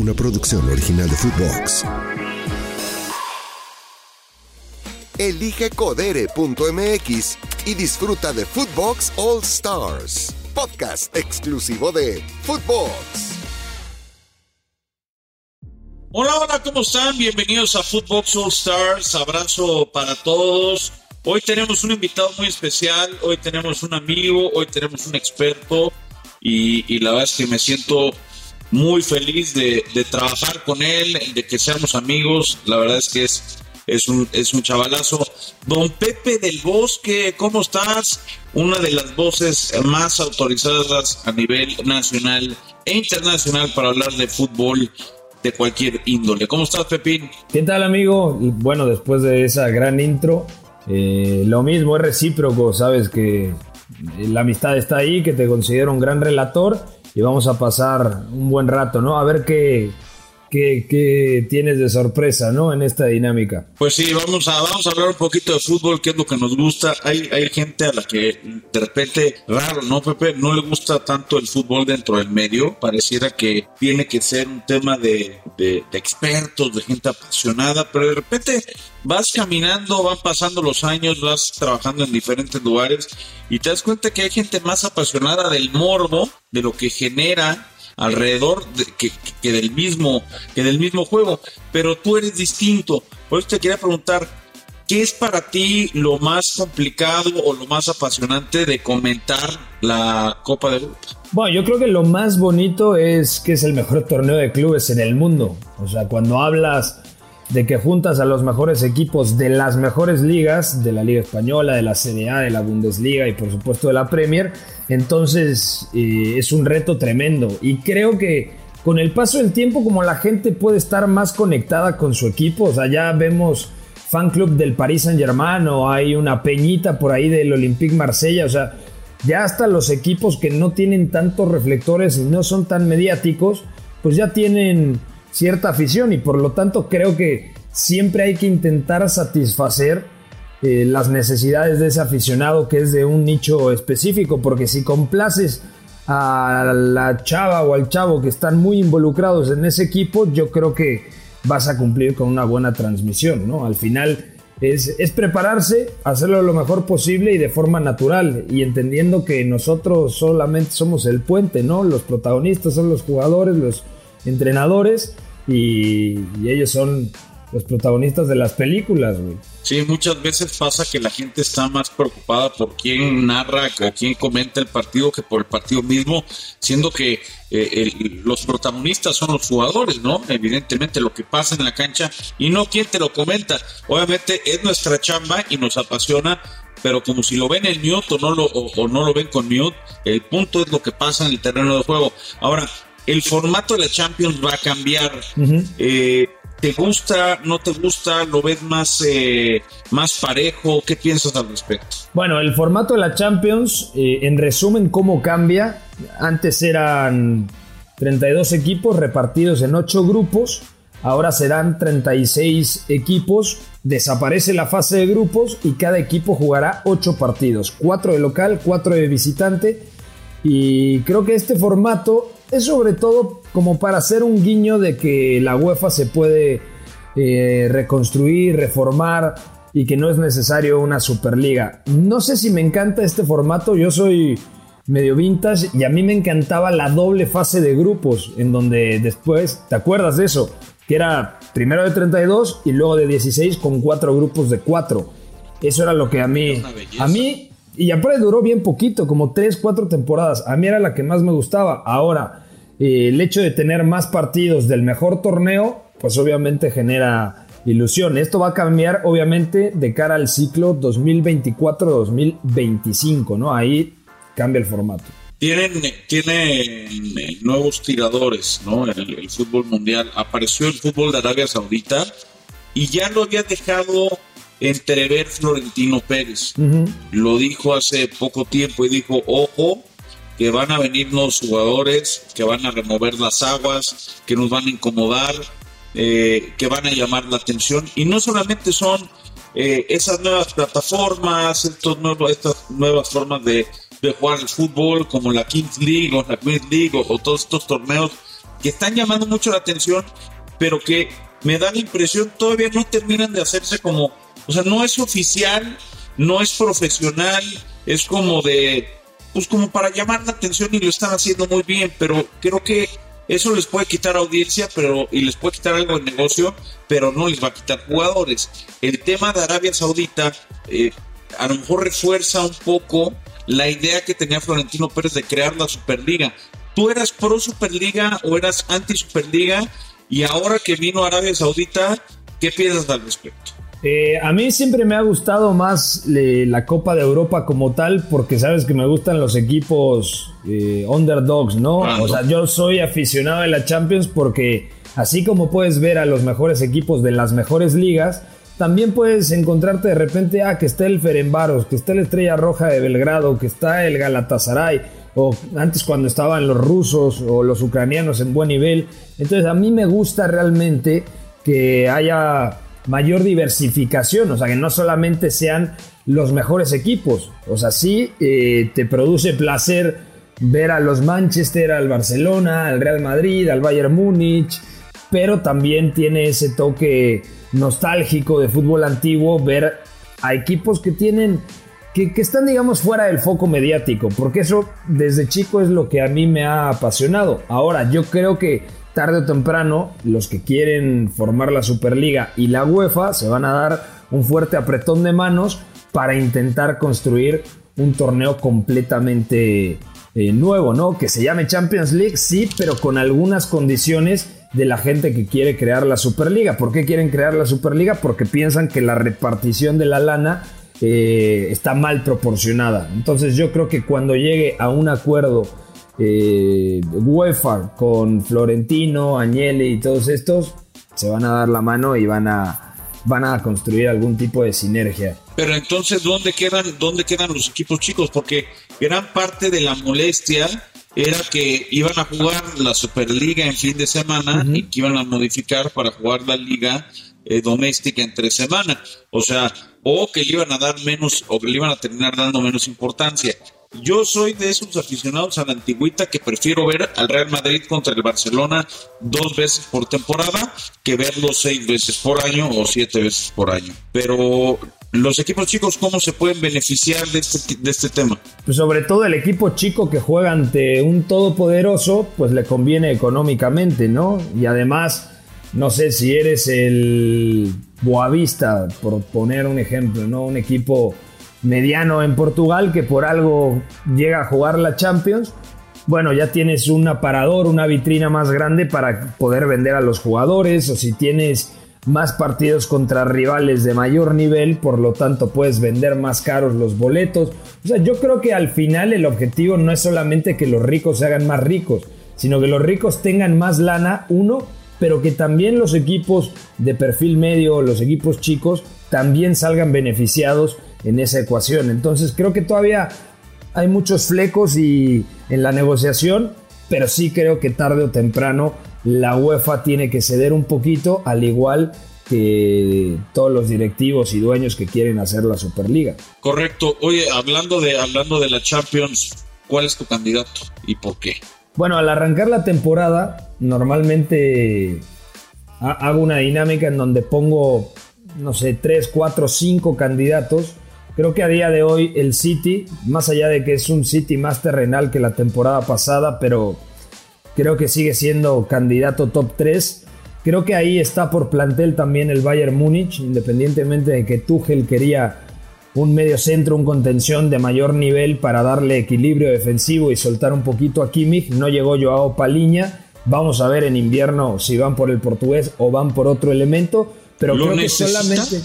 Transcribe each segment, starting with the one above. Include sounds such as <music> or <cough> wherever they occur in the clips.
una producción original de Footbox. Elige codere.mx y disfruta de Footbox All Stars, podcast exclusivo de Footbox. Hola, hola, ¿cómo están? Bienvenidos a Footbox All Stars. Abrazo para todos. Hoy tenemos un invitado muy especial, hoy tenemos un amigo, hoy tenemos un experto y, la verdad es que me siento muy feliz de, trabajar con él, de que seamos amigos. La verdad es que es, es, un, es un chavalazo. Don Pepe del Bosque, ¿cómo estás? Una de las voces más autorizadas a nivel nacional e internacional para hablar de fútbol de cualquier índole. ¿Cómo estás, Pepín? ¿Qué tal, amigo? Bueno, después de esa gran intro, eh, lo mismo es recíproco, sabes que la amistad está ahí, que te considero un gran relator y vamos a pasar un buen rato, ¿no? A ver qué, ¿Qué, tienes de sorpresa, ¿no? En esta dinámica. Pues sí, vamos a, vamos a hablar un poquito de fútbol, que es lo que nos gusta. Hay, hay gente a la que de repente, raro, ¿no, Pepe? No le gusta tanto el fútbol dentro del medio. Pareciera que tiene que ser un tema de, de, expertos, de gente apasionada, pero de repente vas caminando, van pasando los años, vas trabajando en diferentes lugares y te das cuenta que hay gente más apasionada del morbo, de lo que genera alrededor de, que, del mismo, que del mismo juego, pero tú eres distinto. Por eso te quería preguntar, ¿qué es para ti lo más complicado o lo más apasionante de comentar la Copa de Europa? Bueno, yo creo que lo más bonito es que es el mejor torneo de clubes en el mundo. O sea, cuando hablas de que juntas a los mejores equipos de las mejores ligas, de la Liga Española, de la CDA, de la Bundesliga y por supuesto de la Premier, entonces eh, es un reto tremendo. Y creo que con el paso del tiempo, como la gente puede estar más conectada con su equipo, o sea, ya vemos fan club del Paris Saint Germain o hay una peñita por ahí del Olympique Marsella, o sea, ya hasta los equipos que no tienen tantos reflectores y no son tan mediáticos, pues ya tienen cierta afición y por lo tanto creo que siempre hay que intentar satisfacer eh, las necesidades de ese aficionado que es de un nicho específico, porque si complaces a la chava o al chavo que están muy involucrados en ese equipo, yo creo que vas a cumplir con una buena transmisión, ¿no? Al final es, es prepararse, hacerlo lo mejor posible y de forma natural y entendiendo que nosotros solamente somos el puente, ¿no? Los protagonistas son los jugadores, los entrenadores y, ellos son los protagonistas de las películas, güey. Sí, muchas veces pasa que la gente está más preocupada por quién narra o quién comenta el partido que por el partido mismo, siendo que eh, los protagonistas son los jugadores, ¿no? Evidentemente lo que pasa en la cancha y no quién te lo comenta. Obviamente es nuestra chamba y nos apasiona, pero como si lo ven en mute o no lo, o no lo ven con mute, el punto es lo que pasa en el terreno de juego. Ahora, el formato de la Champions va a cambiar. Eh, ¿Te gusta, no te gusta? ¿Lo ves más, eh, más parejo? ¿Qué piensas al respecto? Bueno, el formato de la Champions, eh, en resumen, ¿cómo cambia? Antes eran 32 equipos repartidos en 8 grupos, ahora serán 36 equipos, desaparece la fase de grupos y cada equipo jugará 8 partidos, 4 de local, 4 de visitante. Y creo que este formato es sobre todo como para hacer un guiño de que la UEFA se puede eh, reconstruir, reformar y que no es necesario una Superliga. No sé si me encanta este formato, yo soy medio vintage y a mí me encantaba la doble fase de grupos, en donde después, ¿te acuerdas de eso? Que era primero de 32 y luego de 16 con cuatro grupos de cuatro. Eso era lo que a mí, a mí y aparte duró bien poquito, como 3, 4 temporadas. A mí era la que más me gustaba. Ahora, eh, el hecho de tener más partidos del mejor torneo, pues obviamente genera ilusión. Esto va a cambiar, obviamente, de cara al ciclo 2024-2025, ¿no? Ahí cambia el formato. Tienen, tienen nuevos tiradores, ¿no? El, el fútbol mundial. Apareció el fútbol de Arabia Saudita y ya lo había dejado entrever Florentino Pérez. Lo dijo hace poco tiempo y dijo, ojo, que van a venir los jugadores, que van a remover las aguas, que nos van a incomodar, eh, que van a llamar la atención. Y no solamente son eh, esas nuevas plataformas, estos nuevos, estas nuevas formas de, jugar el fútbol, como la Kings League o la Queens League o, todos estos torneos que están llamando mucho la atención, pero que me da la impresión todavía no terminan de hacerse como, o sea, no es oficial, no es profesional, es como de, pues como para llamar la atención y lo están haciendo muy bien, pero creo que eso les puede quitar audiencia pero y les puede quitar algo de negocio, pero no les va a quitar jugadores. El tema de Arabia Saudita eh, a lo mejor refuerza un poco la idea que tenía Florentino Pérez de crear la Superliga. ¿Tú eras pro Superliga o eras anti Superliga? Y ahora que vino Arabia Saudita, ¿qué piensas al respecto? Eh, a mí siempre me ha gustado más la Copa de Europa como tal, porque sabes que me gustan los equipos eh, underdogs, ¿no? O sea, yo soy aficionado de la Champions porque así como puedes ver a los mejores equipos de las mejores ligas, también puedes encontrarte de repente, ah, que está el Ferenbaros, que está la Estrella Roja de Belgrado, que está el Galatasaray, o antes cuando estaban los rusos o los ucranianos en buen nivel. Entonces a mí me gusta realmente que haya mayor diversificación, o sea, que no solamente sean los mejores equipos, o sea, sí eh, te produce placer ver a los Manchester, al Barcelona, al Real Madrid, al Bayern Múnich, pero también tiene ese toque nostálgico de fútbol antiguo ver a equipos que tienen que, que, están, digamos, fuera del foco mediático, porque eso desde chico es lo que a mí me ha apasionado. Ahora, yo creo que tarde o temprano los que quieren formar la Superliga y la UEFA se van a dar un fuerte apretón de manos para intentar construir un torneo completamente eh, nuevo, ¿no? Que se llame Champions League, sí, pero con algunas condiciones de la gente que quiere crear la Superliga. ¿Por qué quieren crear la Superliga? Porque piensan que la repartición de la lana eh, está mal proporcionada. Entonces yo creo que cuando llegue a un acuerdo eh, UEFA con Florentino, Agnelli y todos estos, se van a dar la mano y van a, van a construir algún tipo de sinergia. Pero entonces, ¿dónde quedan, ¿dónde quedan los equipos chicos? Porque gran parte de la molestia era que iban a jugar la Superliga en fin de semana y que iban a modificar para jugar la liga eh, doméstica entre semana. O sea, o que le iban a dar menos, o que le iban a terminar dando menos importancia. Yo soy de esos aficionados a la antigüita que prefiero ver al Real Madrid contra el Barcelona dos veces por temporada que verlo seis veces por año o siete veces por año. Pero los equipos chicos, ¿cómo se pueden beneficiar de este, de este tema? Pues sobre todo el equipo chico que juega ante un todopoderoso, pues le conviene económicamente, ¿no? Y además, no sé si eres el Boavista, por poner un ejemplo, ¿no? Un equipo mediano en Portugal que por algo llega a jugar la Champions, bueno, ya tienes un aparador, una vitrina más grande para poder vender a los jugadores o si tienes más partidos contra rivales de mayor nivel, por lo tanto puedes vender más caros los boletos. O sea, yo creo que al final el objetivo no es solamente que los ricos se hagan más ricos, sino que los ricos tengan más lana, uno, pero que también los equipos de perfil medio, los equipos chicos, también salgan beneficiados en esa ecuación. Entonces creo que todavía hay muchos flecos y en la negociación, pero sí creo que tarde o temprano la UEFA tiene que ceder un poquito, al igual que todos los directivos y dueños que quieren hacer la Superliga. Correcto. Oye, hablando de, hablando de la Champions, ¿cuál es tu candidato y por qué? Bueno, al arrancar la temporada, normalmente hago una dinámica en donde pongo, no sé, 3, 4, 5 candidatos Creo que a día de hoy el City, más allá de que es un City más terrenal que la temporada pasada, pero creo que sigue siendo candidato top 3. Creo que ahí está por plantel también el Bayern Múnich, independientemente de que Tuchel quería un medio centro, un contención de mayor nivel para darle equilibrio defensivo y soltar un poquito a Kimmich. No llegó Joao Paliña. Vamos a ver en invierno si van por el portugués o van por otro elemento. Pero creo que solamente.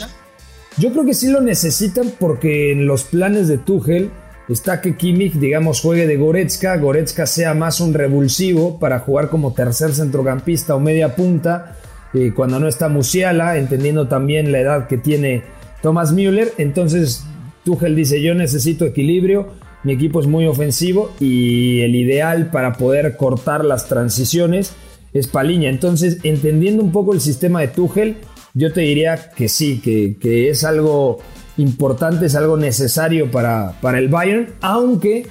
Yo creo que sí lo necesitan porque en los planes de Tuchel está que Kimmich, digamos, juegue de Goretzka, Goretzka sea más un revulsivo para jugar como tercer centrocampista o media punta, eh, cuando no está Musiala, entendiendo también la edad que tiene Thomas Müller. Entonces Tuchel dice, yo necesito equilibrio, mi equipo es muy ofensivo y el ideal para poder cortar las transiciones es Paliña. Entonces, entendiendo un poco el sistema de Tuchel, yo te diría que sí, que, es algo importante, es algo necesario para, para el Bayern, aunque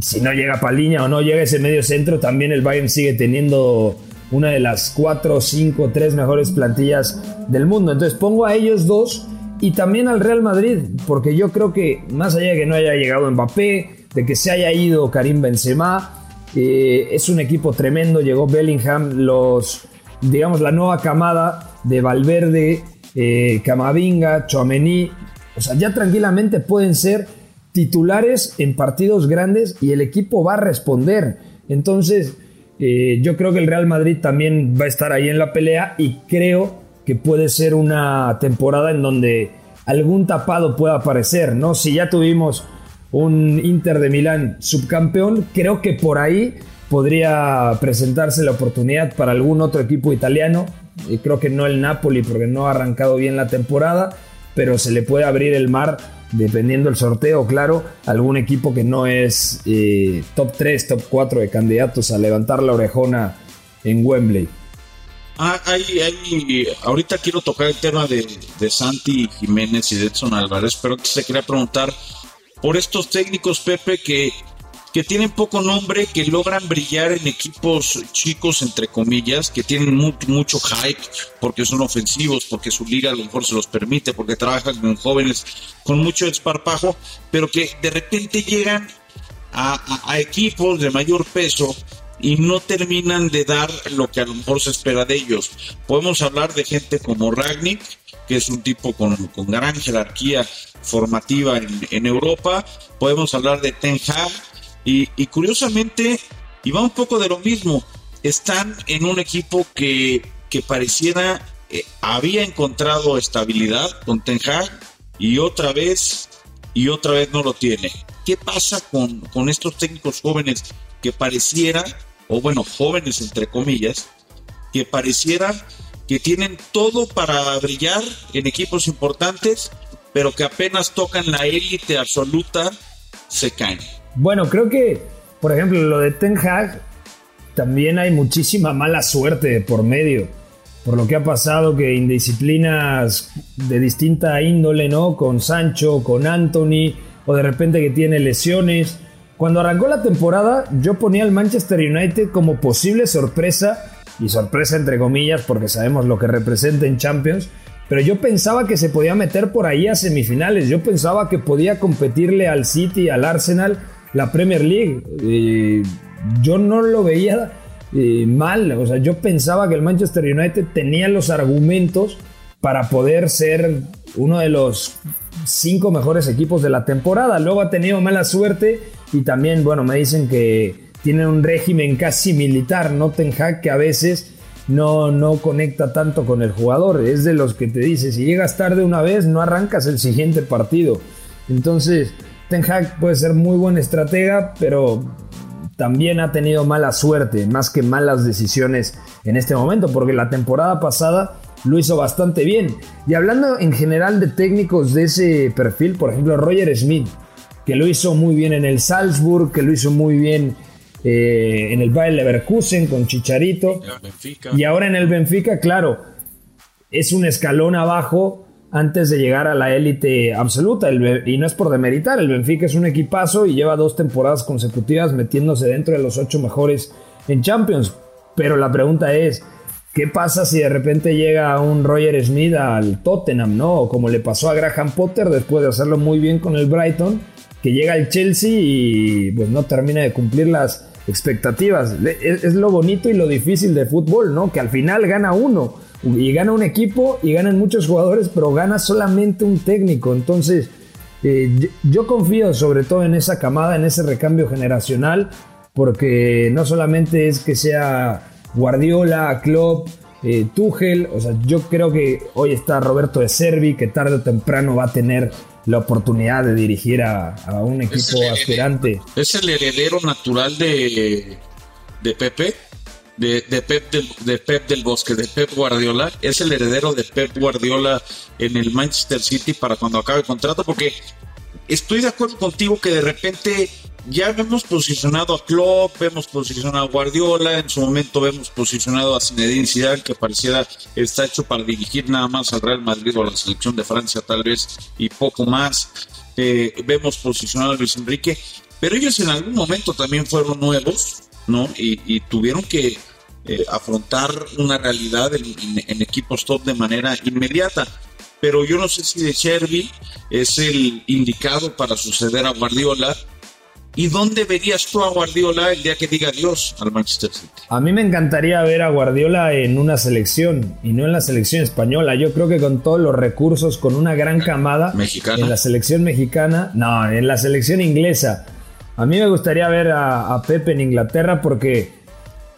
si no llega Paliña o no llega ese medio centro, también el Bayern sigue teniendo una de las cuatro, cinco, tres mejores plantillas del mundo. Entonces pongo a ellos dos y también al Real Madrid, porque yo creo que más allá de que no haya llegado Mbappé, de que se haya ido Karim Benzema, eh, es un equipo tremendo. Llegó Bellingham, los, digamos, la nueva camada de Valverde, eh, Camavinga, Chouameni. O sea, ya tranquilamente pueden ser titulares en partidos grandes y el equipo va a responder. Entonces, eh, yo creo que el Real Madrid también va a estar ahí en la pelea y creo que puede ser una temporada en donde algún tapado pueda aparecer, ¿no? Si ya tuvimos un Inter de Milán subcampeón, creo que por ahí podría presentarse la oportunidad para algún otro equipo italiano. Creo que no el Napoli porque no ha arrancado bien la temporada, pero se le puede abrir el mar dependiendo del sorteo, claro, algún equipo que no es eh, top 3, top 4 de candidatos a levantar la orejona en Wembley. Ah, ahorita quiero tocar el tema de, de Santi Jiménez y de Edson Álvarez, pero se quería preguntar por estos técnicos, Pepe, que que tienen poco nombre, que logran brillar en equipos chicos, entre comillas, que tienen mucho hype porque son ofensivos, porque su liga a lo mejor se los permite, porque trabajan con jóvenes con mucho esparpajo, pero que de repente llegan a, equipos de mayor peso y no terminan de dar lo que a lo mejor se espera de ellos. Podemos hablar de gente como Ragnick, que es un tipo con, gran jerarquía formativa en, Europa. Podemos hablar de Ten y, curiosamente, y va un poco de lo mismo, están en un equipo que, pareciera eh, había encontrado estabilidad con Ten Hag y otra vez y otra vez no lo tiene. ¿Qué pasa con, con estos técnicos jóvenes que pareciera, o bueno, jóvenes entre comillas, que pareciera que tienen todo para brillar en equipos importantes, pero que apenas tocan la élite absoluta, se caen? Bueno, creo que, por ejemplo, lo de Ten Hag, también hay muchísima mala suerte por medio. Por lo que ha pasado que indisciplinas de distinta índole, ¿no? Con Sancho, con Anthony, o de repente que tiene lesiones. Cuando arrancó la temporada, yo ponía al Manchester United como posible sorpresa, y sorpresa entre comillas, porque sabemos lo que representa en Champions, pero yo pensaba que se podía meter por ahí a semifinales, yo pensaba que podía competirle al City, al Arsenal, la Premier League. Eh, yo no lo veía eh, mal, o sea, yo pensaba que el Manchester United tenía los argumentos para poder ser uno de los cinco mejores equipos de la temporada. Luego ha tenido mala suerte y también, bueno, me dicen que tiene un régimen casi militar, no Ten que a veces no, no conecta tanto con el jugador. Es de los que te dice, si llegas tarde una vez, no arrancas el siguiente partido. Entonces, Ten Hag puede ser muy buen estratega, pero también ha tenido mala suerte, más que malas decisiones en este momento, porque la temporada pasada lo hizo bastante bien. Y hablando en general de técnicos de ese perfil, por ejemplo, Roger Smith, que lo hizo muy bien en el Salzburg, que lo hizo muy bien eh, en el Bayer Leverkusen con Chicharito, y ahora en el Benfica, claro, es un escalón abajo antes de llegar a la élite absoluta. y no es por demeritar, el Benfica es un equipazo y lleva dos temporadas consecutivas metiéndose dentro de los ocho mejores en Champions. Pero la pregunta es, ¿qué pasa si de repente llega un Roger Smith al Tottenham, no? como le pasó a Graham Potter después de hacerlo muy bien con el Brighton, que llega al Chelsea y pues no termina de cumplir las expectativas. Es, es lo bonito y lo difícil de fútbol, ¿no? Que al final gana uno y gana un equipo y ganan muchos jugadores, pero gana solamente un técnico. Entonces, eh, yo confío sobre todo en esa camada, en ese recambio generacional, porque no solamente es que sea Guardiola, Klopp, eh, Tuchel, o sea, yo creo que hoy está Roberto de Servi, que tarde o temprano va a tener la oportunidad de dirigir a, un equipo aspirante. Es el heredero natural de, de Pepe de, Pep del, de Pep del Bosque, de Pep Guardiola, es el heredero de Pep Guardiola en el Manchester City para cuando acabe el contrato, porque estoy de acuerdo contigo que de repente ya hemos posicionado a Klopp, hemos posicionado a Guardiola, en su momento hemos posicionado a Zinedine Zidane, que pareciera está hecho para dirigir nada más al Real Madrid o a la selección de Francia tal vez y poco más. Eh, vemos posicionado a Luis Enrique pero ellos en algún momento también fueron nuevos, ¿no? Y, tuvieron que eh, afrontar una realidad en, en, equipos top de manera inmediata. Pero yo no sé si de Cherby es el indicado para suceder a Guardiola ¿Y dónde verías tú a Guardiola el día que diga adiós al Manchester City? A mí me encantaría ver a Guardiola en una selección y no en la selección española. Yo creo que con todos los recursos, con una gran camada ¿Mexicana? en la selección mexicana, no, en la selección inglesa. A mí me gustaría ver a, a Pepe en Inglaterra porque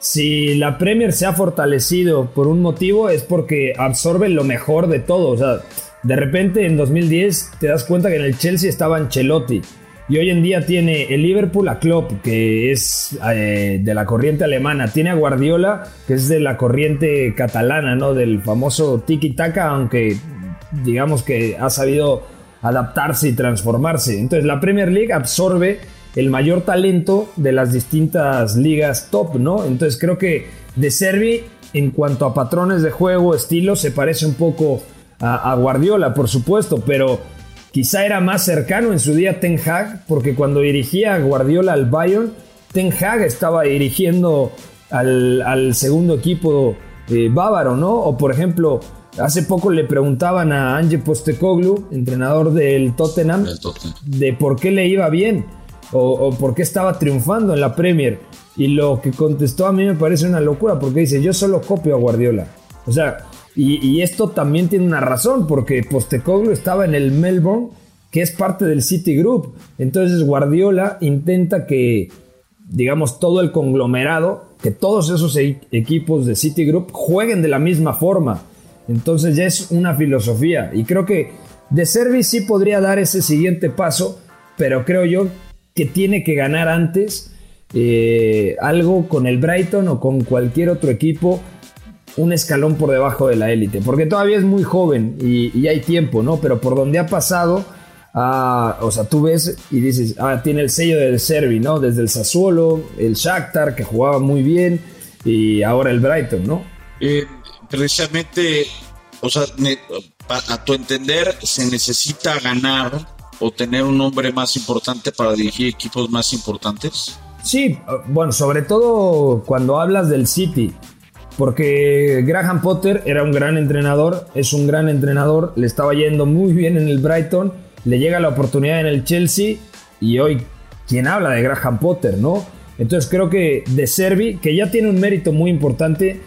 si la Premier se ha fortalecido por un motivo es porque absorbe lo mejor de todo. O sea, de repente en 2010 te das cuenta que en el Chelsea estaba Ancelotti y hoy en día tiene el Liverpool a Klopp, que es eh, de la corriente alemana. Tiene a Guardiola, que es de la corriente catalana, ¿no? Del famoso tiki-taka, aunque digamos que ha sabido adaptarse y transformarse. Entonces la Premier League absorbe el mayor talento de las distintas ligas top, ¿no? Entonces creo que De Servi, en cuanto a patrones de juego, estilo, se parece un poco a, a Guardiola, por supuesto, pero Quizá era más cercano en su día Ten Hag, porque cuando dirigía a Guardiola al Bayern, Ten Hag estaba dirigiendo al, segundo equipo eh, bávaro, ¿no? O por ejemplo, hace poco le preguntaban a Ange Postecoglou, entrenador del Tottenham, de por qué le iba bien o, o por qué estaba triunfando en la Premier. Y lo que contestó a mí me parece una locura, porque dice, yo solo copio a Guardiola. O sea, y, esto también tiene una razón, porque Postecoglou estaba en el Melbourne, que es parte del City Group. Entonces Guardiola intenta que, digamos, todo el conglomerado, que todos esos e-, equipos de City Group jueguen de la misma forma. Entonces ya es una filosofía. Y creo que De Servi sí podría dar ese siguiente paso, pero creo yo que tiene que ganar antes eh, algo con el Brighton o con cualquier otro equipo un escalón por debajo de la élite, porque todavía es muy joven y, hay tiempo, ¿no? Pero por donde ha pasado, ah, o sea, tú ves y dices, ah, tiene el sello del Servi, ¿no? Desde el Sassuolo, el Shakhtar, que jugaba muy bien, y ahora el Brighton, ¿no? Eh, precisamente, o sea, a tu entender, se necesita ganar o tener un nombre más importante para dirigir equipos más importantes. Sí, bueno, sobre todo cuando hablas del City porque Graham Potter era un gran entrenador, es un gran entrenador, le estaba yendo muy bien en el Brighton, le llega la oportunidad en el Chelsea y hoy, ¿quién habla de Graham Potter, no? Entonces creo que De Servi, que ya tiene un mérito muy importante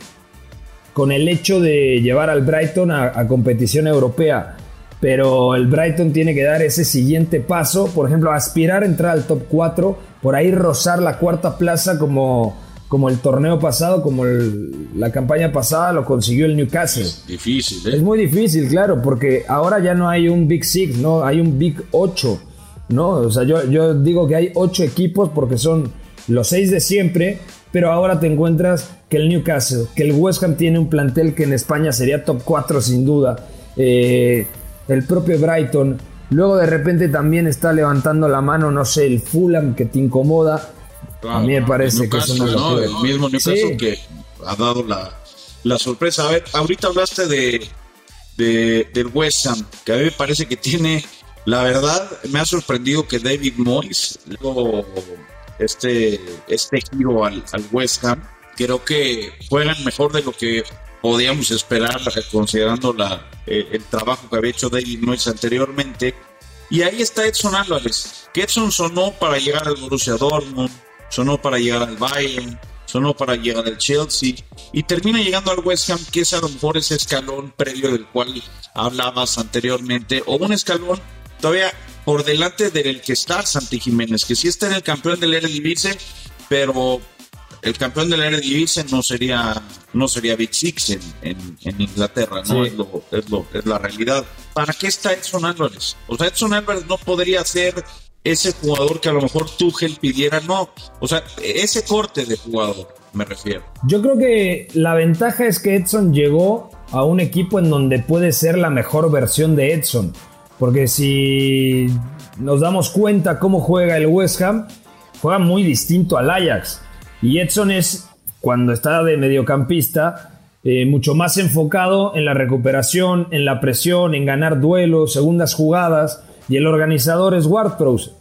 con el hecho de llevar al Brighton a, competición europea, pero el Brighton tiene que dar ese siguiente paso, por ejemplo, aspirar a entrar al top 4, por ahí rozar la cuarta plaza como como el torneo pasado, como la campaña pasada lo consiguió el Newcastle. Es difícil, ¿eh? Es muy difícil, claro, porque ahora ya no hay un Big Six, ¿no? Hay un Big 8, ¿no? O sea, yo, yo digo que hay 8 equipos porque son los 6 de siempre, pero ahora te encuentras que el Newcastle, que el West Ham tiene un plantel que en España sería top 4 sin duda, eh, el propio Brighton, luego de repente también está levantando la mano, no sé, el Fulham que te incomoda, a mí me parece que es El mismo Newcastle que ha dado la, sorpresa. A ver, ahorita hablaste de, de, del West Ham, que a mí me parece que tiene, la verdad, me ha sorprendido que David Moyes, luego este, este giro al, al West Ham, creo que juegan mejor de lo que podíamos esperar, considerando la, eh, el trabajo que había hecho David Moyes anteriormente. Y ahí está Edson Álvarez, que Edson sonó para llegar al Borussia Dortmund, sonó para llegar al Bayern, sonó para llegar al Chelsea y termina llegando al West Ham, que es a lo mejor ese escalón previo del cual hablabas anteriormente, o un escalón todavía por delante del que está Santi Jiménez, que sí está en el campeón del Eredivisie, pero el campeón del Eredivisie no sería no sería Big Six en, en, Inglaterra, ¿no? Es, lo, es, lo, es la realidad. ¿Para qué está Edson Álvarez? O sea, Edson Álvarez no podría ser ese jugador que a lo mejor Tuchel pidiera, no. O sea, ese corte de jugador, me refiero. Yo creo que la ventaja es que Edson llegó a un equipo en donde puede ser la mejor versión de Edson. Porque si nos damos cuenta cómo juega el West Ham, juega muy distinto al Ajax. Y Edson es, cuando está de mediocampista, eh, mucho más enfocado en la recuperación, en la presión, en ganar duelos, segundas jugadas y el organizador es Ward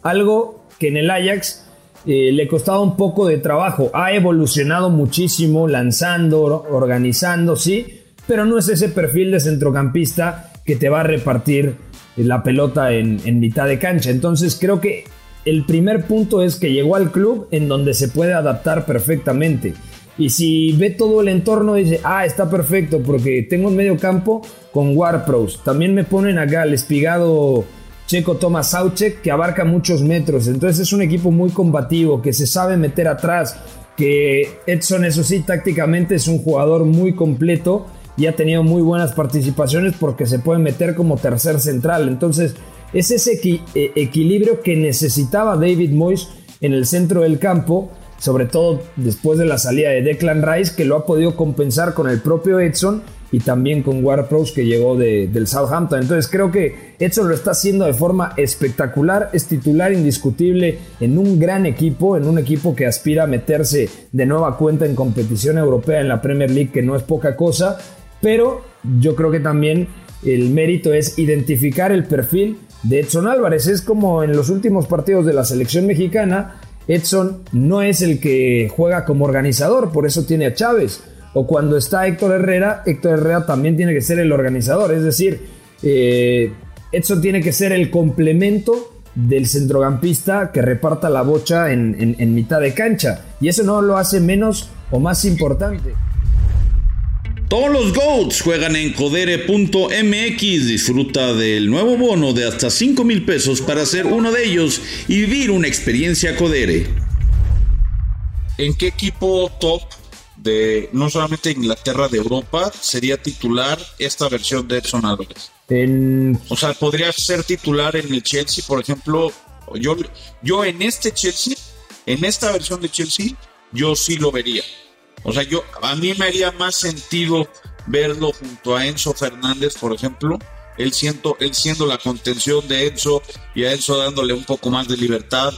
algo que en el Ajax eh, le costaba un poco de trabajo. Ha evolucionado muchísimo lanzando, organizando, sí, pero no es ese perfil de centrocampista que te va a repartir la pelota en mitad de cancha. Entonces creo que el primer punto es que llegó al club en donde se puede adaptar perfectamente. Y si ve todo el entorno, dice, ah, está perfecto, porque tengo un medio campo con Warpros. También me ponen acá el espigado Checo Thomas Sauchek, que abarca muchos metros. Entonces es un equipo muy combativo, que se sabe meter atrás. Que Edson, eso sí, tácticamente es un jugador muy completo y ha tenido muy buenas participaciones porque se puede meter como tercer central. Entonces es ese eh, equilibrio que necesitaba David Moyes en el centro del campo sobre todo después de la salida de Declan Rice, que lo ha podido compensar con el propio Edson y también con Ward que llegó del Southampton. Entonces creo que Edson lo está haciendo de forma espectacular, es titular indiscutible en un gran equipo, en un equipo que aspira a meterse de nueva cuenta en competición europea en la Premier League, que no es poca cosa, pero yo creo que también el mérito es identificar el perfil de Edson Álvarez. Es como en los últimos partidos de la selección mexicana, Edson no es el que juega como organizador, por eso tiene a Chávez. O cuando está Héctor Herrera, Héctor Herrera también tiene que ser el organizador. Es decir, eh, Edson tiene que ser el complemento del centrocampista que reparta la bocha en mitad de cancha. Y eso no lo hace menos o más importante. Todos los GOATs juegan en codere.mx. Disfruta del nuevo bono de hasta 5 mil pesos para ser uno de ellos y vivir una experiencia Codere. ¿En qué equipo top de no solamente Inglaterra, de Europa, sería titular esta versión de Edson Álvarez? O sea, podría ser titular en el Chelsea, por ejemplo. Yo, yo en este Chelsea, en esta versión de Chelsea, yo sí lo vería. O sea, yo, a mí me haría más sentido verlo junto a Enzo Fernández, por ejemplo, él siendo, él siendo la contención de Enzo y a Enzo dándole un poco más de libertad.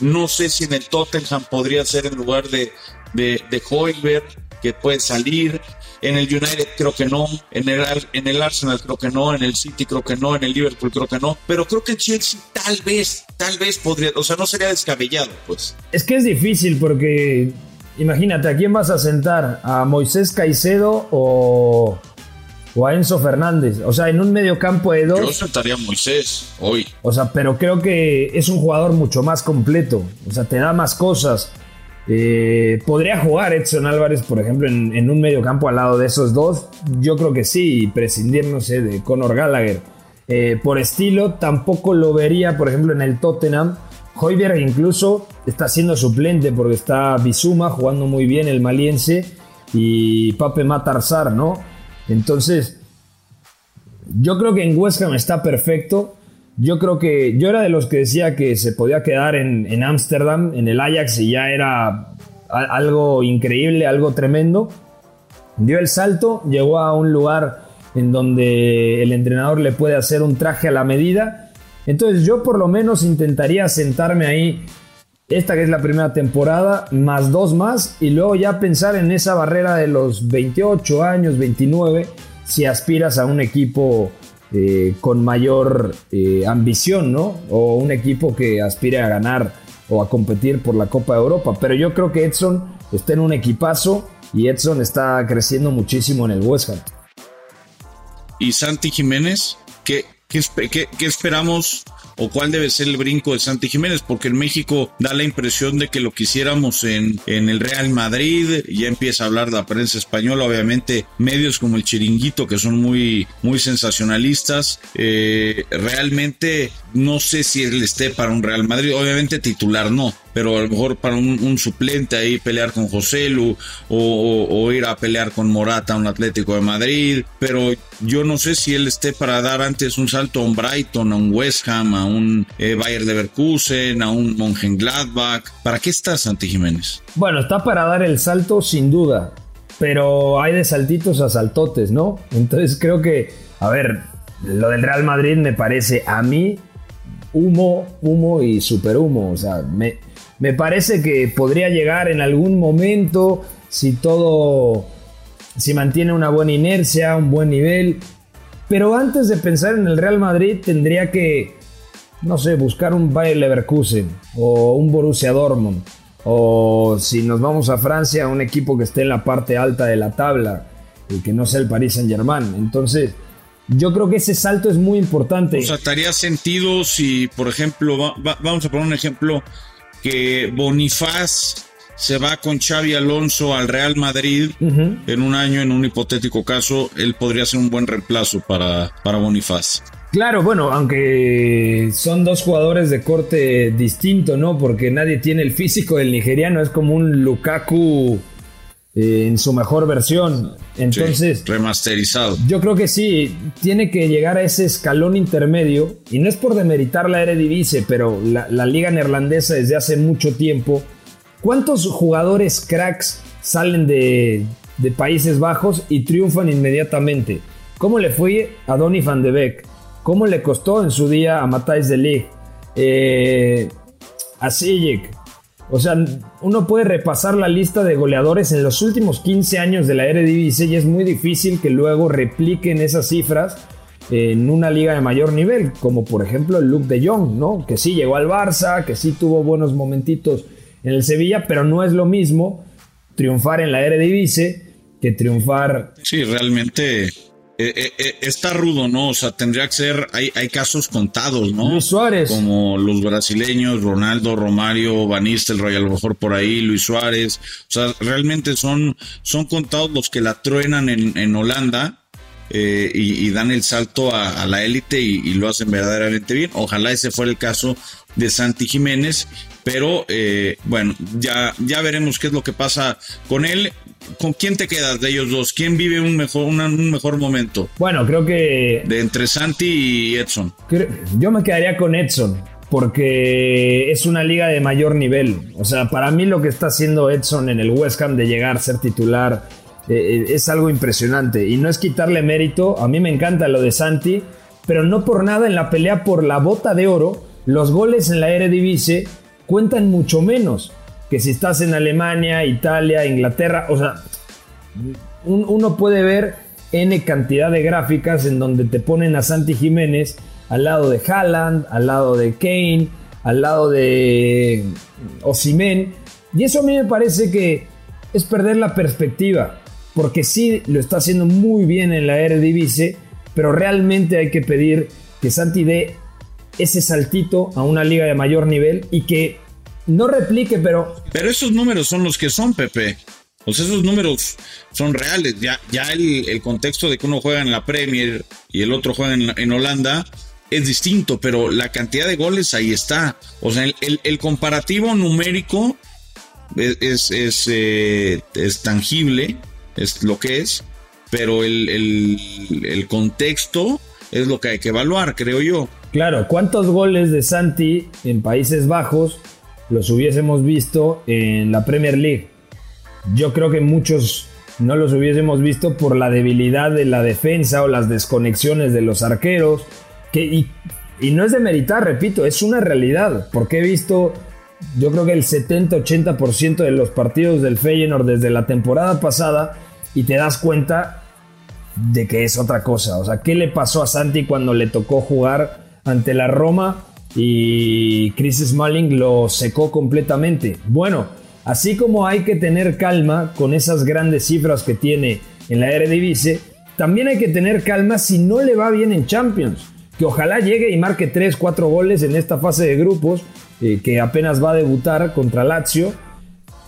No sé si en el Tottenham podría ser en lugar de, de, de que puede salir. En el United creo que no, en el, en el Arsenal creo que no, en el City creo que no, en el Liverpool creo que no, pero creo que en Chelsea tal vez, tal vez podría, o sea, no sería descabellado, pues. Es que es difícil porque Imagínate, ¿a quién vas a sentar? ¿A Moisés Caicedo o, o a Enzo Fernández? O sea, en un medio campo de dos. Yo sentaría a Moisés hoy. O sea, pero creo que es un jugador mucho más completo. O sea, te da más cosas. Eh, ¿Podría jugar Edson Álvarez, por ejemplo, en, un medio campo al lado de esos dos? Yo creo que sí, y prescindir, no sé, de Conor Gallagher. Eh, por estilo, tampoco lo vería, por ejemplo, en el Tottenham Hoyberg incluso está siendo suplente porque está Bizuma jugando muy bien el maliense y Pape Matarzar, ¿no? Entonces, yo creo que en West Ham está perfecto. Yo creo que yo era de los que decía que se podía quedar en Ámsterdam, en el Ajax, y ya era algo increíble, algo tremendo. Dio el salto, llegó a un lugar en donde el entrenador le puede hacer un traje a la medida entonces yo por lo menos intentaría sentarme ahí esta que es la primera temporada, más dos más, y luego ya pensar en esa barrera de los 28 años, 29, si aspiras a un equipo eh, con mayor eh, ambición, ¿no? O un equipo que aspire a ganar o a competir por la Copa de Europa. Pero yo creo que Edson está en un equipazo y Edson está creciendo muchísimo en el West. ¿Y Santi Jiménez? ¿Qué, ¿Qué, esperamos o cuál debe ser el brinco de Santi Jiménez? Porque en México da la impresión de que lo quisiéramos en, en el Real Madrid, ya empieza a hablar la prensa española, obviamente medios como el Chiringuito que son muy, muy sensacionalistas. Eh, realmente no sé si él esté para un Real Madrid, obviamente titular no, pero a lo mejor para un, suplente ahí pelear con José Lu o, ir a pelear con Morata, un Atlético de Madrid, pero yo no sé si él esté para dar antes un salto a un Brighton, a un West Ham, a un eh, Bayern Leverkusen, a un Mönchengladbach. ¿Para qué está Santi Jiménez? Bueno, está para dar el salto sin duda, pero hay de saltitos a saltotes, ¿no? Entonces creo que, a ver, lo del Real Madrid me parece a mí humo, humo y super humo. O sea, me, me parece que podría llegar en algún momento si todo, si mantiene una buena inercia, un buen nivel. Pero antes de pensar en el Real Madrid tendría que no sé, buscar un Bayer Leverkusen o un Borussia Dortmund. O si nos vamos a Francia, un equipo que esté en la parte alta de la tabla y que no sea el Paris Saint Germain. Entonces, yo creo que ese salto es muy importante. O sea, ¿estaría sentido si, por ejemplo, vamos a poner un ejemplo, que Bonifaz se va con Xavi Alonso al Real Madrid en un año, en un hipotético caso, él podría ser un buen reemplazo para, para Bonifaz. Claro, bueno, aunque son dos jugadores de corte distinto, ¿no? Porque nadie tiene el físico del nigeriano, es como un Lukaku eh, en su mejor versión. Entonces, remasterizado. Yo creo que sí, tiene que llegar a ese escalón intermedio. Y no es por demeritar la Eredivisie, pero la, liga neerlandesa desde hace mucho tiempo. ¿Cuántos jugadores cracks salen de, Países Bajos y triunfan inmediatamente? ¿Cómo le fue a Donny van de Beek? ¿Cómo le costó en su día a Matthijs de Ligt? Eh, a Sijek, o sea, uno puede repasar la lista de goleadores en los últimos 15 años de la Eredivisie y es muy difícil que luego repliquen esas cifras en una liga de mayor nivel, como por ejemplo el Luke de Jong, ¿no? Que sí llegó al Barça, que sí tuvo buenos momentitos en el Sevilla, pero no es lo mismo triunfar en la Eredivisie que triunfar. Sí, realmente eh, eh, eh, está rudo, ¿no? O sea, tendría que ser, hay, hay casos contados, ¿no? Luis Suárez. Como los brasileños, Ronaldo, Romario, Van Nistelrooy, a lo mejor por ahí, Luis Suárez. O sea, realmente son, son contados los que la truenan en, en Holanda. y, dan el salto a, la élite y, y, lo hacen verdaderamente bien. Ojalá ese fuera el caso de Santi Jiménez, pero bueno, ya, ya veremos qué es lo que pasa con él. ¿Con quién te quedas de ellos dos? ¿Quién vive un mejor, un mejor momento? Bueno, creo que... De entre Santi y Edson. Yo me quedaría con Edson porque es una liga de mayor nivel. O sea, para mí lo que está haciendo Edson en el West Ham de llegar a ser titular eh, eh, es algo impresionante. Y no es quitarle mérito, a mí me encanta lo de Santi, pero no por nada en la pelea por la bota de oro, los goles en la Eredivisie cuentan mucho menos que si estás en Alemania, Italia, Inglaterra, o sea, uno puede ver N cantidad de gráficas en donde te ponen a Santi Jiménez al lado de Haaland, al lado de Kane, al lado de Osimen. Y eso a mí me parece que es perder la perspectiva, porque sí lo está haciendo muy bien en la Eredivisie, pero realmente hay que pedir que Santi dé ese saltito a una liga de mayor nivel y que no replique, pero... Pero esos números son los que son, Pepe. Pues esos números son reales. Ya, ya el, contexto de que uno juega en la Premier y el otro juega en, Holanda es distinto, pero la cantidad de goles ahí está. O sea, el, comparativo numérico es, es, eh, es, tangible, es lo que es, pero el, el contexto es lo que hay que evaluar, creo yo. Claro, ¿cuántos goles de Santi en Países Bajos los hubiésemos visto en la Premier League. Yo creo que muchos no los hubiésemos visto por la debilidad de la defensa o las desconexiones de los arqueros. Que, y, no es de meritar, repito, es una realidad. Porque he visto, yo creo que el 70-80% de los partidos del Feyenoord desde la temporada pasada y te das cuenta de que es otra cosa. O sea, ¿qué le pasó a Santi cuando le tocó jugar ante la Roma? Y Chris Smalling lo secó completamente. Bueno, así como hay que tener calma con esas grandes cifras que tiene en la Eredivisie, también hay que tener calma si no le va bien en Champions. Que ojalá llegue y marque 3, 4 goles en esta fase de grupos, eh, que apenas va a debutar contra Lazio.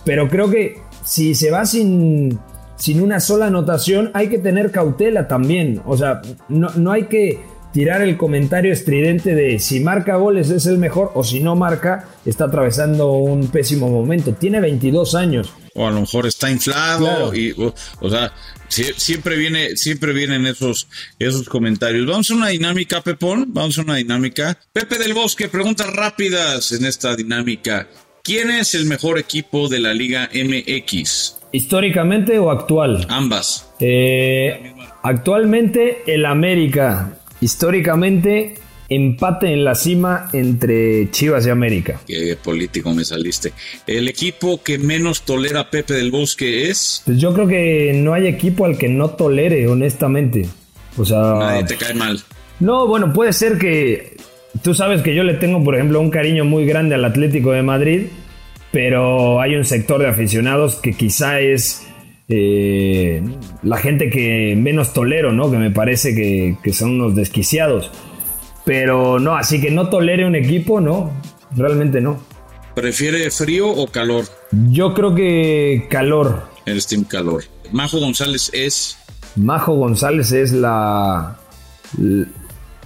Pero creo que si se va sin, sin una sola anotación, hay que tener cautela también. O sea, no, no hay que tirar el comentario estridente de si marca goles es el mejor o si no marca está atravesando un pésimo momento. Tiene 22 años. O a lo mejor está inflado y o, sea, siempre viene siempre vienen esos esos comentarios. Vamos a una dinámica, Pepón, vamos a una dinámica. Pepe del Bosque, preguntas rápidas en esta dinámica. ¿Quién es el mejor equipo de la Liga MX? ¿Históricamente o actual? Ambas. Eh, actualmente el América. Históricamente, empate en la cima entre Chivas y América. Qué político me saliste. ¿El equipo que menos tolera Pepe del Bosque es? Pues yo creo que no hay equipo al que no tolere, honestamente. O sea. Nadie te cae mal. No, bueno, puede ser que tú sabes que yo le tengo, por ejemplo, un cariño muy grande al Atlético de Madrid, pero hay un sector de aficionados que quizá es eh, la gente que menos tolero, ¿no? Que me parece que, que son unos desquiciados. Pero no, así que no tolere un equipo, no, realmente no. ¿Prefiere frío o calor? Yo creo que calor. El Team Calor. Majo González es. Majo González es la.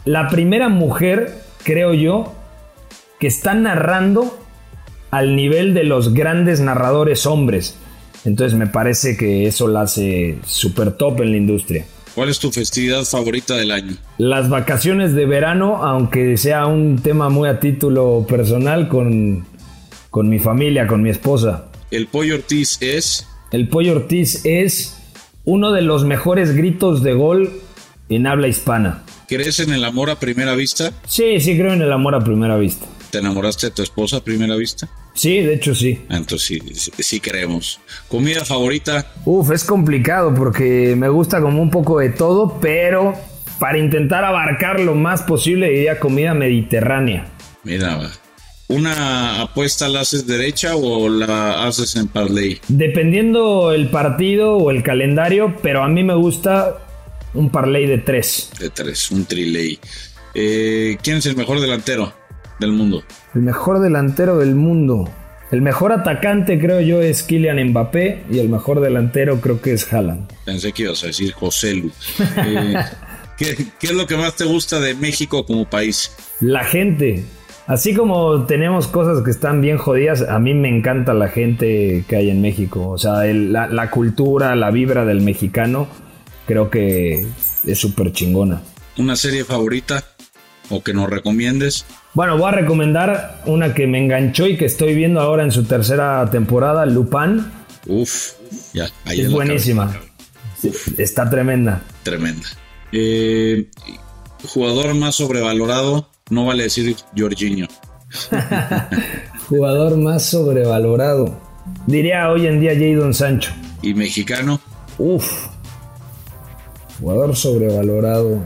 La primera mujer, creo yo, que está narrando al nivel de los grandes narradores hombres. Entonces me parece que eso la hace súper top en la industria. ¿Cuál es tu festividad favorita del año? Las vacaciones de verano, aunque sea un tema muy a título personal con, con mi familia, con mi esposa. ¿El Pollo Ortiz es? El Pollo Ortiz es uno de los mejores gritos de gol en habla hispana. ¿Crees en el amor a primera vista? Sí, sí creo en el amor a primera vista. ¿Te enamoraste de tu esposa a primera vista? Sí, de hecho sí. Entonces sí, sí, creemos. ¿Comida favorita? Uf, es complicado porque me gusta como un poco de todo, pero para intentar abarcar lo más posible diría comida mediterránea. Mira, ¿una apuesta la haces derecha o la haces en parlay? Dependiendo el partido o el calendario, pero a mí me gusta un parlay de tres. De tres, un triley. Eh, ¿Quién es el mejor delantero? Del mundo? El mejor delantero del mundo. El mejor atacante creo yo es Kylian Mbappé y el mejor delantero creo que es Haaland. Pensé que ibas a decir José Lu. <laughs> Eh, ¿qué, ¿Qué es lo que más te gusta de México como país? La gente. Así como tenemos cosas que están bien jodidas, a mí me encanta la gente que hay en México. O sea, la, la, cultura, la vibra del mexicano, creo que es súper chingona. ¿Una serie favorita o que nos recomiendes? Bueno, voy a recomendar una que me enganchó y que estoy viendo ahora en su tercera temporada, Lupin. Uf, ya, ahí es buenísima. Está tremenda. Tremenda. Eh, jugador más sobrevalorado, no vale decir Jorginho. <laughs> jugador más sobrevalorado. Diría hoy en día Jadon Sancho. ¿Y mexicano? Uf. Jugador sobrevalorado.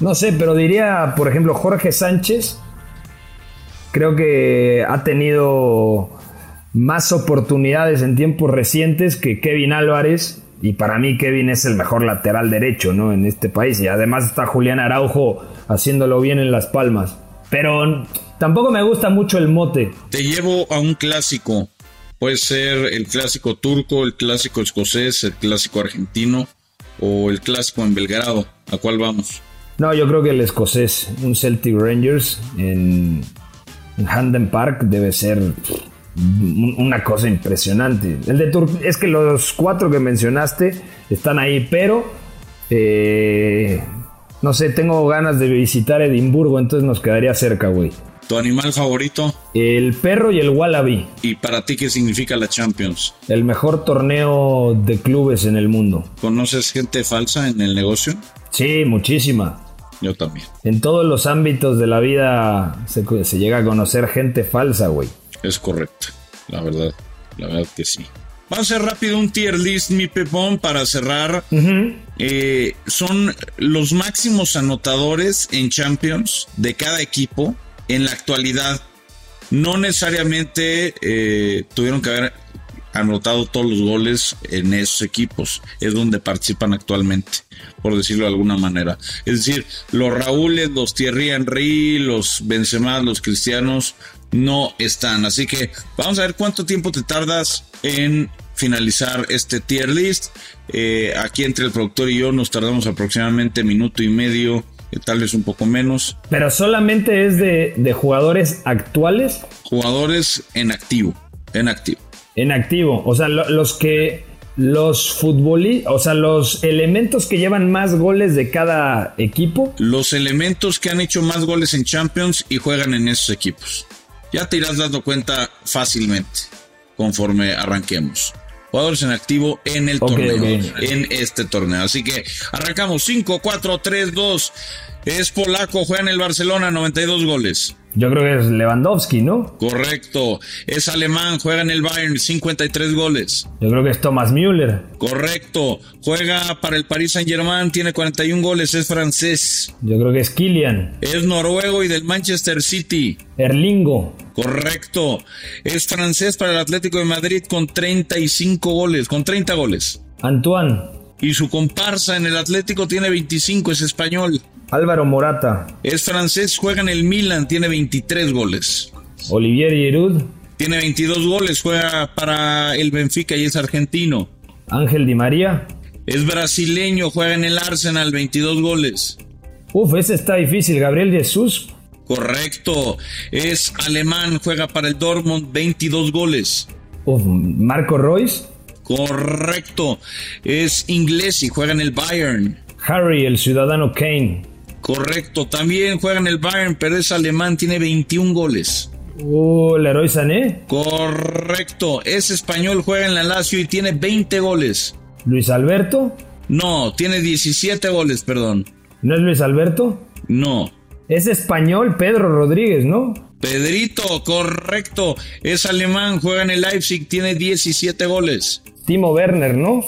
No sé, pero diría, por ejemplo, Jorge Sánchez. Creo que ha tenido más oportunidades en tiempos recientes que Kevin Álvarez. Y para mí Kevin es el mejor lateral derecho, ¿no? En este país. Y además está Julián Araujo haciéndolo bien en las palmas. Pero tampoco me gusta mucho el mote. Te llevo a un clásico. Puede ser el clásico turco, el clásico escocés, el clásico argentino o el clásico en Belgrado. ¿A cuál vamos? No, yo creo que el escocés, un Celtic Rangers en, en Park debe ser una cosa impresionante. El de Tur es que los cuatro que mencionaste están ahí, pero eh, no sé, tengo ganas de visitar Edimburgo, entonces nos quedaría cerca, güey. ¿Tu animal favorito? El perro y el wallaby. ¿Y para ti qué significa la Champions? El mejor torneo de clubes en el mundo. ¿Conoces gente falsa en el negocio? Sí, muchísima. Yo también. En todos los ámbitos de la vida se, llega a conocer gente falsa, güey. Es correcto, la verdad, la verdad que sí. Vamos a hacer rápido un tier list, mi pepón, para cerrar. Eh, son los máximos anotadores en Champions de cada equipo en la actualidad. No necesariamente eh, tuvieron que haber anotado todos los goles en esos equipos. Es donde participan actualmente por decirlo de alguna manera. Es decir, los Raúles, los Thierry Henry, los Benzema, los Cristianos no están. Así que vamos a ver cuánto tiempo te tardas en finalizar este tier list. Eh, aquí entre el productor y yo nos tardamos aproximadamente minuto y medio, eh, tal vez un poco menos. Pero solamente es de, de jugadores actuales. Jugadores en activo, en activo. En activo, o sea, los que los futbolistas, o sea, los elementos que llevan más goles de cada equipo. Los elementos que han hecho más goles en Champions y juegan en esos equipos. Ya te irás dando cuenta fácilmente conforme arranquemos. Jugadores en activo en el torneo, en este torneo. Así que arrancamos 5, 4, 3, 2. Es polaco, juega en el Barcelona, 92 goles. Yo creo que es Lewandowski, ¿no? Correcto. Es alemán, juega en el Bayern, 53 goles. Yo creo que es Thomas Müller. Correcto. Juega para el Paris Saint-Germain, tiene 41 goles, es francés. Yo creo que es Kylian. Es noruego y del Manchester City. Erlingo. Correcto. Es francés para el Atlético de Madrid con 35 goles, con 30 goles. Antoine. Y su comparsa en el Atlético tiene 25, es español. Álvaro Morata. Es francés, juega en el Milan, tiene 23 goles. Olivier Giroud. Tiene 22 goles, juega para el Benfica y es argentino. Ángel Di María. Es brasileño, juega en el Arsenal, 22 goles. Uf, ese está difícil. Gabriel Jesús. Correcto. Es alemán, juega para el Dortmund, 22 goles. Uf, Marco Royce. Correcto. Es inglés y juega en el Bayern. Harry, el ciudadano Kane. Correcto. También juega en el Bayern, pero es alemán, tiene 21 goles. Uh, Leroy Sané. Correcto. Es español, juega en la Lazio y tiene 20 goles. Luis Alberto. No, tiene 17 goles, perdón. ¿No es Luis Alberto? No. Es español Pedro Rodríguez, ¿no? Pedrito, correcto. Es alemán, juega en el Leipzig, tiene 17 goles. Timo Werner, ¿no?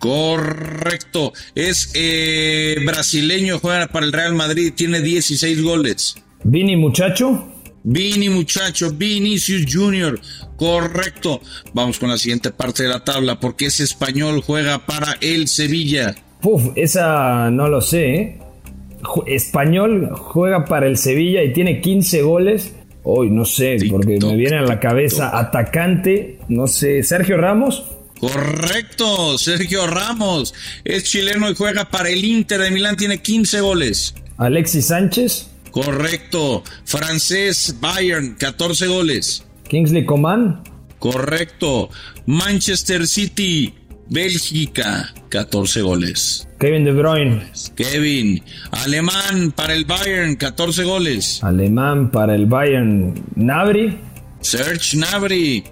Correcto. Es eh, brasileño, juega para el Real Madrid, tiene 16 goles. Vini Muchacho. Vini muchacho, Vinicius Junior, correcto. Vamos con la siguiente parte de la tabla, porque es español, juega para el Sevilla. Uf, esa no lo sé, ¿eh? Español juega para el Sevilla y tiene 15 goles. Hoy no sé, porque me viene a la cabeza atacante, no sé, Sergio Ramos. Correcto, Sergio Ramos. Es chileno y juega para el Inter de Milán, tiene 15 goles. Alexis Sánchez. Correcto. Francés, Bayern, 14 goles. Kingsley Coman. Correcto. Manchester City, Bélgica, 14 goles. Kevin De Bruyne. Kevin. Alemán para el Bayern, 14 goles. Alemán para el Bayern. Nabri. Serge Nabri.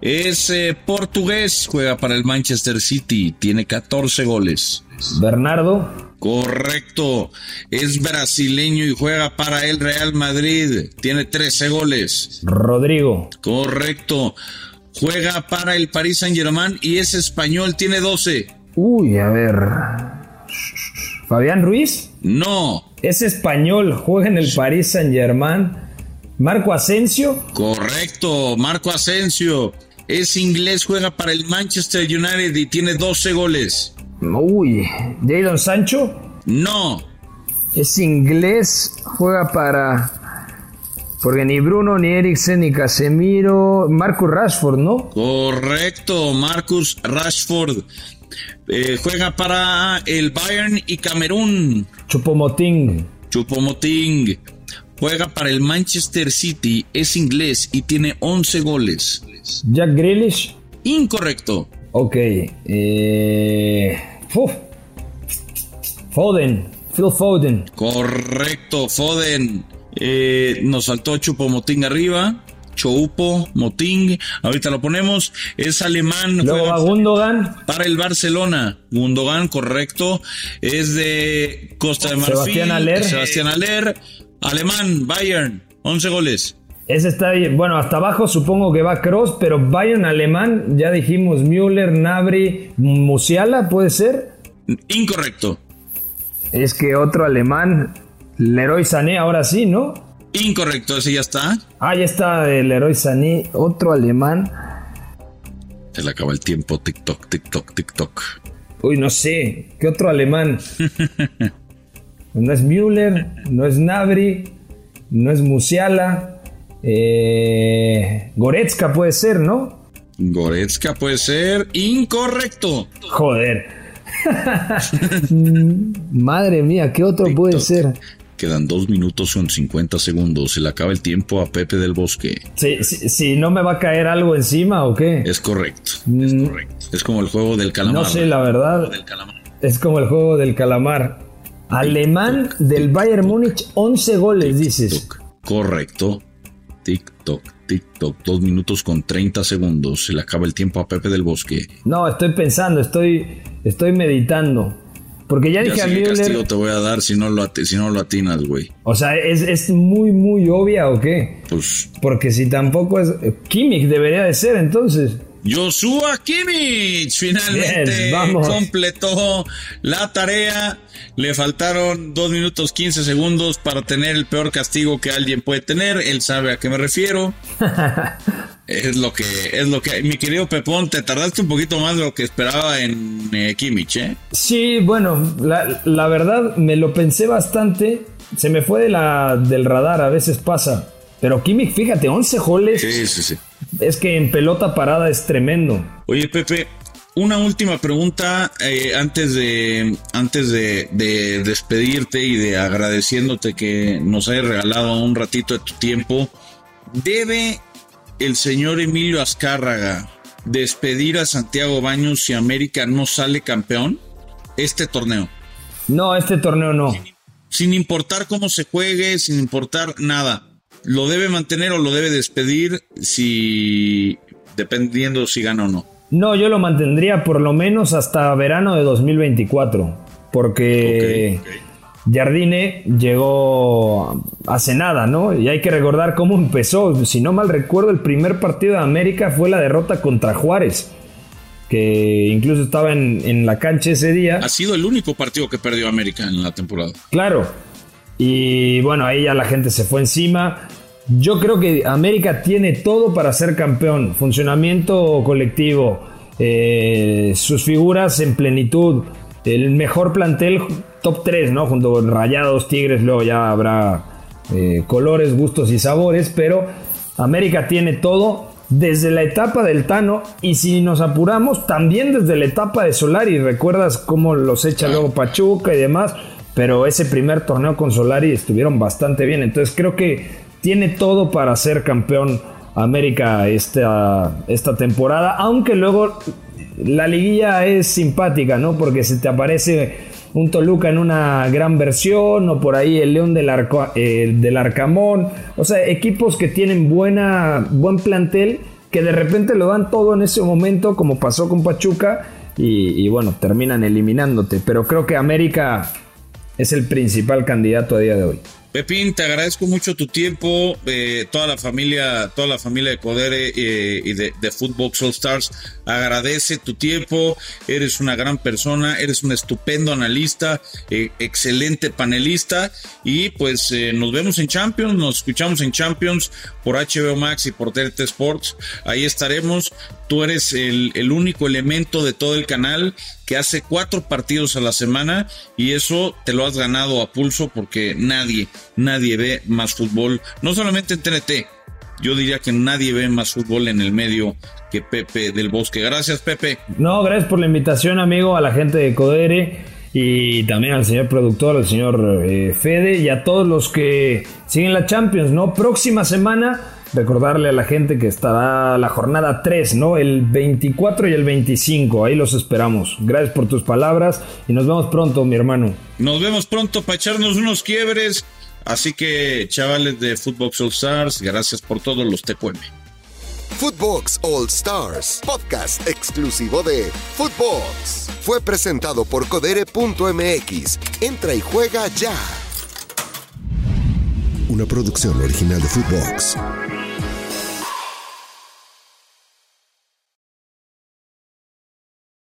Es eh, portugués, juega para el Manchester City, tiene 14 goles. Bernardo. Correcto. Es brasileño y juega para el Real Madrid. Tiene 13 goles. Rodrigo. Correcto. Juega para el Paris Saint Germain y es español. Tiene 12. Uy, a ver. Fabián Ruiz. No. Es español. Juega en el Paris Saint Germain. Marco Asensio. Correcto. Marco Asensio. Es inglés, juega para el Manchester United y tiene 12 goles. Uy, Jadon Sancho. No. Es inglés, juega para. Porque ni Bruno, ni Eriksen, ni Casemiro. Marcus Rashford, ¿no? Correcto, Marcus Rashford. Eh, juega para el Bayern y Camerún. Chupomoting. Chupomoting. Juega para el Manchester City, es inglés y tiene 11 goles. Jack Grealish. Incorrecto. Ok. Eh. Foden. Phil Foden. Correcto, Foden. Eh, nos saltó Chupomoting arriba. Choupo, Moting, ahorita lo ponemos, es alemán. Luego va Gundogan. Para el Barcelona, Gundogan, correcto, es de Costa de Marfil. Sebastián Aller. Sebastián Aller, alemán, Bayern, 11 goles. Ese está bien. Bueno, hasta abajo supongo que va Cross, pero Bayern alemán, ya dijimos Müller, Nabri, Musiala, ¿puede ser? Incorrecto. Es que otro alemán, Leroy Sané, ahora sí, ¿no? Incorrecto, ese ya está. Ah, ya está el Leroy Sané, otro alemán. Se le acaba el tiempo, TikTok, TikTok, TikTok. Uy, no sé, ¿qué otro alemán? <laughs> no es Müller, no es Nabri, no es Musiala. Eh, Goretzka puede ser, ¿no? Goretzka puede ser incorrecto. Joder. <laughs> Madre mía, ¿qué otro puede ser? Quedan dos minutos con 50 segundos. Se le acaba el tiempo a Pepe del Bosque. Si, si no me va a caer algo encima o qué. Es correcto. Es correcto. Es como el juego del calamar. No sé, la verdad. Es como el juego del calamar. Alemán del Bayern Múnich, 11 goles, dices. Correcto. TikTok, TikTok. Dos minutos con 30 segundos. Se le acaba el tiempo a Pepe del Bosque. No, estoy pensando, estoy, estoy meditando. Porque ya dije a ¿Qué castigo Müller. te voy a dar si no lo, si no lo atinas, güey? O sea, ¿es, es muy, muy obvia o qué? Pues Porque si tampoco es. Kimmich debería de ser entonces. Joshua Kimmich finalmente Bien, completó la tarea. Le faltaron 2 minutos 15 segundos para tener el peor castigo que alguien puede tener. Él sabe a qué me refiero. <laughs> es lo que es lo que mi querido Pepón, te tardaste un poquito más de lo que esperaba en eh, Kimmich, ¿eh? Sí, bueno, la, la verdad me lo pensé bastante. Se me fue de la, del radar, a veces pasa. Pero Kimmich, fíjate, 11 goles. Sí, sí, sí. Es que en pelota parada es tremendo. Oye, Pepe, una última pregunta eh, antes de antes de, de despedirte y de agradeciéndote que nos hayas regalado un ratito de tu tiempo. ¿Debe el señor Emilio Azcárraga despedir a Santiago Baños si América no sale campeón este torneo? No, este torneo no. Sin importar cómo se juegue, sin importar nada. ¿Lo debe mantener o lo debe despedir si dependiendo si gana o no? No, yo lo mantendría por lo menos hasta verano de 2024. Porque. Jardine llegó hace nada, ¿no? Y hay que recordar cómo empezó. Si no mal recuerdo, el primer partido de América fue la derrota contra Juárez. Que incluso estaba en, en la cancha ese día. Ha sido el único partido que perdió América en la temporada. Claro. Y bueno, ahí ya la gente se fue encima. Yo creo que América tiene todo para ser campeón. Funcionamiento colectivo, eh, sus figuras en plenitud, el mejor plantel top 3, ¿no? Junto con Rayados, Tigres, luego ya habrá eh, colores, gustos y sabores, pero América tiene todo desde la etapa del Tano y si nos apuramos, también desde la etapa de Solari. ¿Recuerdas cómo los echa luego Pachuca y demás? Pero ese primer torneo con Solari estuvieron bastante bien. Entonces creo que tiene todo para ser campeón América esta, esta temporada. Aunque luego la liguilla es simpática, ¿no? Porque se te aparece un Toluca en una gran versión, o por ahí el León del, Arco- eh, del Arcamón. O sea, equipos que tienen buena, buen plantel, que de repente lo dan todo en ese momento, como pasó con Pachuca, y bueno, terminan eliminándote. Pero creo que América es el principal candidato a día de hoy. Pepín, te agradezco mucho tu tiempo, eh, toda la familia, toda la familia de Codere eh, y de, de Footbox All Stars agradece tu tiempo, eres una gran persona, eres un estupendo analista, eh, excelente panelista y pues nos vemos en Champions, nos escuchamos en Champions por HBO Max y por TRT Sports, ahí estaremos, tú eres el único elemento de todo el canal que hace cuatro partidos a la semana y eso te lo has ganado a pulso porque nadie, nadie ve más fútbol, no solamente en TNT, yo diría que nadie ve más fútbol en el medio que Pepe del Bosque. Gracias, Pepe. No, gracias por la invitación, amigo, a la gente de Codere y también al señor productor, al señor eh, Fede y a todos los que siguen la Champions, ¿no? Próxima semana, recordarle a la gente que estará la jornada 3, ¿no? El 24 y el 25, ahí los esperamos. Gracias por tus palabras y nos vemos pronto, mi hermano. Nos vemos pronto para echarnos unos quiebres. Así que, chavales de Footbox All Stars, gracias por todos los TQM. Footbox All Stars, podcast exclusivo de Footbox. Fue presentado por Codere.mx. Entra y juega ya. Una producción original de Footbox.